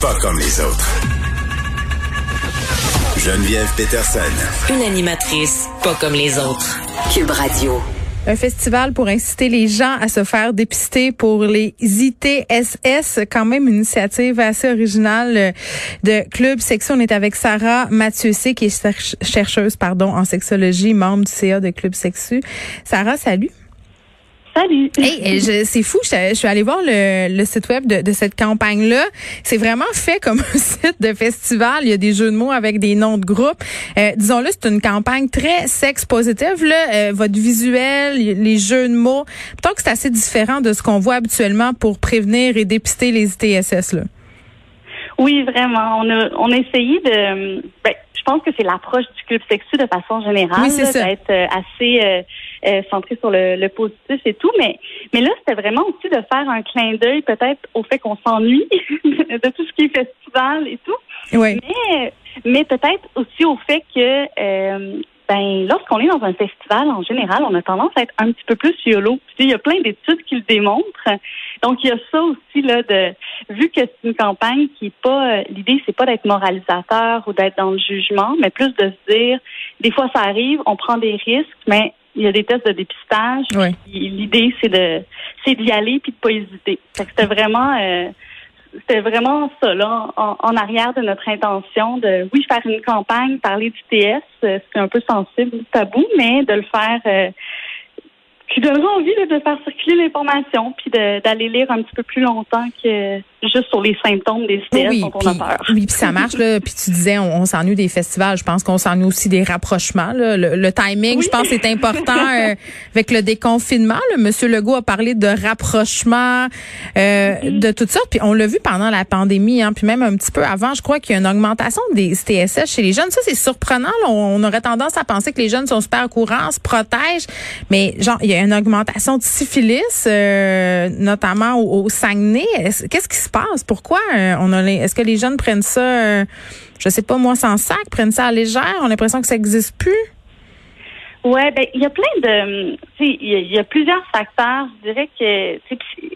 Pas comme les autres. Geneviève Peterson. Une animatrice pas comme les autres. Cube Radio. Un festival pour inciter les gens à se faire dépister pour les ITSS, quand même une initiative assez originale de Club Sexu. On est avec Sarah Mathieussé, qui est chercheuse pardon, en sexologie, membre du CA de Club Sexu. Sarah, salut. Salut. Hey, c'est fou. Je, suis allée voir le, site web de, cette campagne-là. C'est vraiment fait comme un site de festival. Il y a des jeux de mots avec des noms de groupes. Euh, disons-le, c'est une campagne très sex positive. Là, euh, votre visuel, les jeux de mots. Peut-être que c'est assez différent de ce qu'on voit habituellement pour prévenir et dépister les ITSS. Là. Oui, vraiment. On a, on a essayé de. Ben, je pense que c'est l'approche du club sexu de façon générale, oui, d'être euh, assez euh, euh, centré sur le, positif et tout. Mais, mais là, c'était vraiment aussi de faire un clin d'œil peut-être au fait qu'on s'ennuie de tout ce qui est festival et tout. Oui. Mais, mais peut-être aussi au fait que ben lorsqu'on est dans un festival en général, on a tendance à être un petit peu plus yolo. il y a plein d'études qui le démontrent. Donc il y a ça aussi là de vu que c'est une campagne qui est pas euh, l'idée c'est pas d'être moralisateur ou d'être dans le jugement, mais plus de se dire des fois ça arrive, on prend des risques, mais il y a des tests de dépistage. L'idée c'est de c'est d'y aller puis de pas hésiter. C'était vraiment euh, c'était vraiment ça, là, en, arrière de notre intention de, oui, faire une campagne, parler du TS, euh, c'est un peu sensible, tabou, mais de le faire euh, qui donnera envie de faire circuler l'information puis d'aller lire un petit peu plus longtemps que juste sur les symptômes des stress dont on a peur. Oui, puis ça marche là. Puis tu disais, on, s'ennuie des festivals. Je pense qu'on s'ennuie aussi des rapprochements. Là. Le, timing, je pense, c'est important euh, avec le déconfinement. Là. Monsieur Legault a parlé de rapprochement, euh, de tout ça. Puis on l'a vu pendant la pandémie, hein, puis même un petit peu avant. Je crois qu'il y a une augmentation des TSS chez les jeunes. Ça, c'est surprenant. On, aurait tendance à penser que les jeunes sont super courants, se protègent, mais genre il y a une augmentation de syphilis, euh, notamment au, au Saguenay. Qu'est-ce qui se passe? Pourquoi euh, on a est-ce que les jeunes prennent ça, euh, je sais pas moi, sans sac, prennent ça à légère? On a l'impression que ça n'existe plus? Ouais, ben il y a plein de, il y, a plusieurs facteurs. Je dirais que,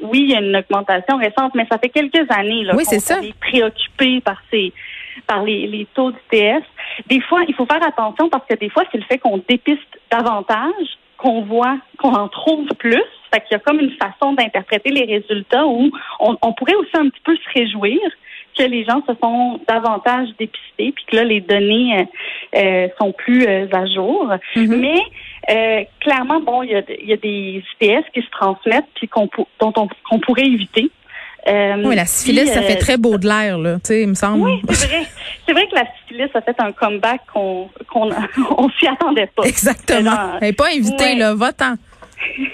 oui, il y a une augmentation récente, mais ça fait quelques années là oui, c'est ça. est préoccupé par ces, par les, les taux TS. Des fois, il faut faire attention parce que des fois, c'est le fait qu'on dépiste davantage qu'on voit, qu'on en trouve plus. Fait qu'il y a comme une façon d'interpréter les résultats où on, pourrait aussi un petit peu se réjouir que les gens se font davantage dépistés, puis que là, les données euh, euh, sont plus euh, à jour. Mm-hmm. Mais clairement, bon, il y a, des ITS qui se transmettent, puis qu'on dont on, qu'on pourrait éviter. Oui, la syphilis, ça fait très beau de l'air, là, tu sais, il me semble. Oui, c'est vrai. C'est vrai que la syphilis a fait un comeback qu'on qu'on on s'y attendait pas. Exactement. Elle n'est pas invitée, là, va-t'en.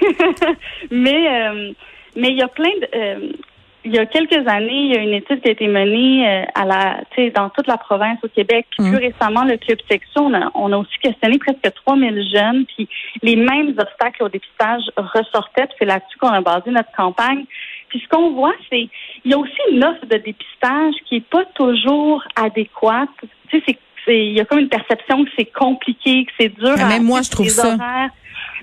mais euh, mais il y a plein de il y a quelques années, il y a une étude qui a été menée à la, dans toute la province au Québec. Puis plus mm. récemment, le club section, on a, on a, aussi questionné presque 3000 jeunes. Puis les mêmes obstacles au dépistage ressortaient. Puis c'est là-dessus qu'on a basé notre campagne. Puis ce qu'on voit, c'est il y a aussi une offre de dépistage qui est pas toujours adéquate. Tu sais, c'est il y a comme une perception que c'est compliqué, que c'est dur. Mais même moi, je trouve ça.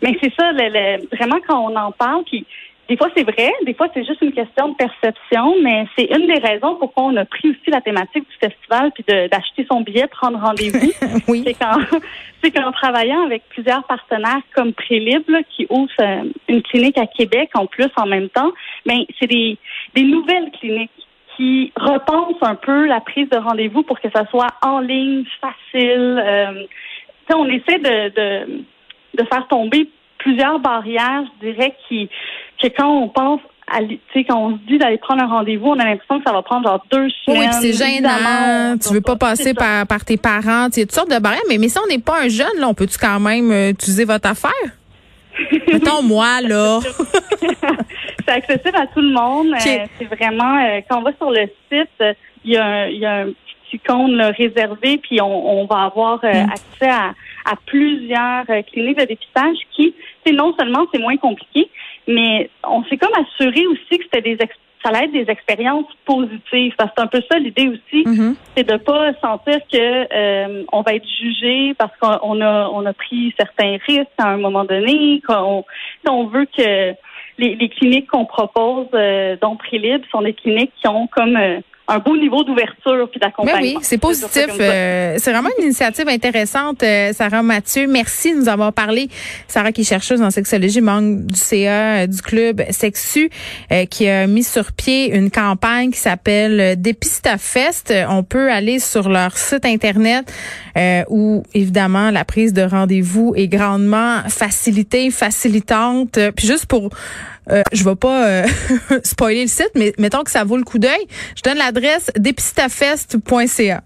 Mais c'est ça, le, vraiment quand on en parle, puis des fois, c'est vrai. Des fois, c'est juste une question de perception, mais c'est une des raisons pourquoi on a pris aussi la thématique du festival puis d'acheter son billet, prendre rendez-vous. oui. C'est quand, c'est qu'en travaillant avec plusieurs partenaires comme Prélib, qui ouvrent euh, une clinique à Québec en plus en même temps, mais ben, c'est des, des nouvelles cliniques qui repensent un peu la prise de rendez-vous pour que ça soit en ligne, facile. Euh, on essaie de, de, de faire tomber plusieurs barrières, je dirais, qui que quand on pense à, quand on se dit d'aller prendre un rendez-vous, on a l'impression que ça va prendre genre deux semaines. Oui, c'est gênant. Tu veux pas passer par, par tes parents. Il y a toutes sortes de barrières. Mais, mais si on n'est pas un jeune, là, on peut-tu quand même euh, utiliser votre affaire? Mettons moi, là. c'est accessible à tout le monde. Euh, c'est vraiment, euh, quand on va sur le site, il y, a un, y a un petit compte réservé, puis on, on va avoir mm. accès à, à plusieurs cliniques de dépistage qui, c'est non seulement c'est moins compliqué, mais on s'est comme assuré aussi que c'était des ça allait être des expériences positives parce que c'est un peu ça l'idée aussi, mm-hmm. c'est de pas sentir que euh, on va être jugé parce qu'on a on a pris certains risques à un moment donné, qu'on on veut que les, les cliniques qu'on propose euh, dont Prélib sont des cliniques qui ont comme euh, un beau niveau d'ouverture puis d'accompagnement. oui, c'est positif. Euh, c'est vraiment une initiative intéressante, euh, Sarah Mathieu. Merci de nous avoir parlé. Sarah qui est chercheuse en sexologie, membre du CA du club Sexu, qui a mis sur pied une campagne qui s'appelle Dépistafest. On peut aller sur leur site internet où évidemment la prise de rendez-vous est grandement facilitée, facilitante. Puis juste pour euh, je vais pas euh, spoiler le site, mais mettons que ça vaut le coup d'œil. Je donne l'adresse dépistafest.ca.